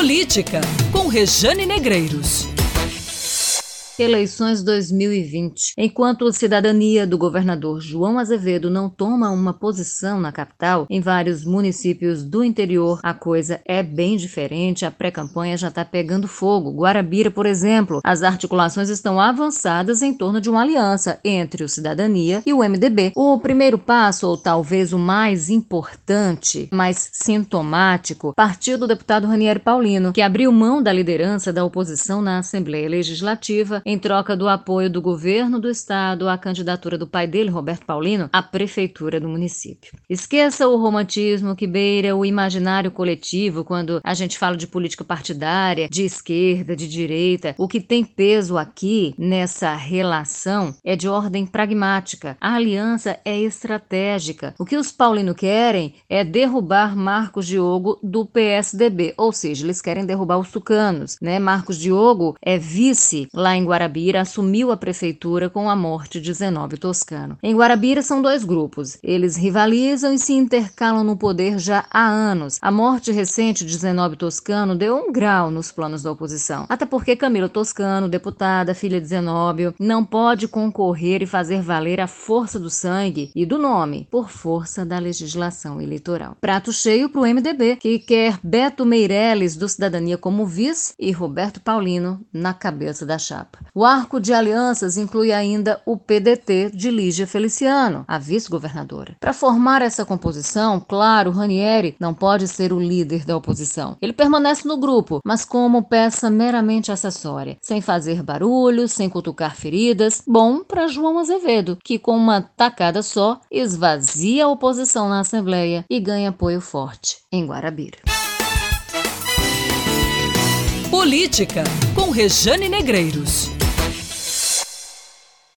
Política, com Rejane Negreiros. Eleições 2020. Enquanto a cidadania do governador João Azevedo não toma uma posição na capital, em vários municípios do interior a coisa é bem diferente. A pré-campanha já está pegando fogo. Guarabira, por exemplo, as articulações estão avançadas em torno de uma aliança entre o Cidadania e o MDB. O primeiro passo, ou talvez o mais importante, mais sintomático, partiu do deputado Ranieri Paulino, que abriu mão da liderança da oposição na Assembleia Legislativa em troca do apoio do governo do estado à candidatura do pai dele, Roberto Paulino, à prefeitura do município. Esqueça o romantismo que beira o imaginário coletivo quando a gente fala de política partidária, de esquerda, de direita. O que tem peso aqui nessa relação é de ordem pragmática. A aliança é estratégica. O que os Paulino querem é derrubar Marcos Diogo do PSDB, ou seja, eles querem derrubar os tucanos, né? Marcos Diogo é vice lá em Guarani Guarabira assumiu a prefeitura com a morte de Zenóbio Toscano. Em Guarabira são dois grupos. Eles rivalizam e se intercalam no poder já há anos. A morte recente de Zenóbio Toscano deu um grau nos planos da oposição. Até porque Camila Toscano, deputada, filha de Zenóbio, não pode concorrer e fazer valer a força do sangue e do nome por força da legislação eleitoral. Prato cheio para o MDB, que quer Beto Meirelles do Cidadania como vice e Roberto Paulino na cabeça da chapa. O arco de alianças inclui ainda o PDT de Lígia Feliciano, a vice-governadora. Para formar essa composição, claro, Ranieri não pode ser o líder da oposição. Ele permanece no grupo, mas como peça meramente acessória, sem fazer barulho, sem cutucar feridas. Bom para João Azevedo, que com uma tacada só esvazia a oposição na Assembleia e ganha apoio forte em Guarabira. Política, com Rejane Negreiros.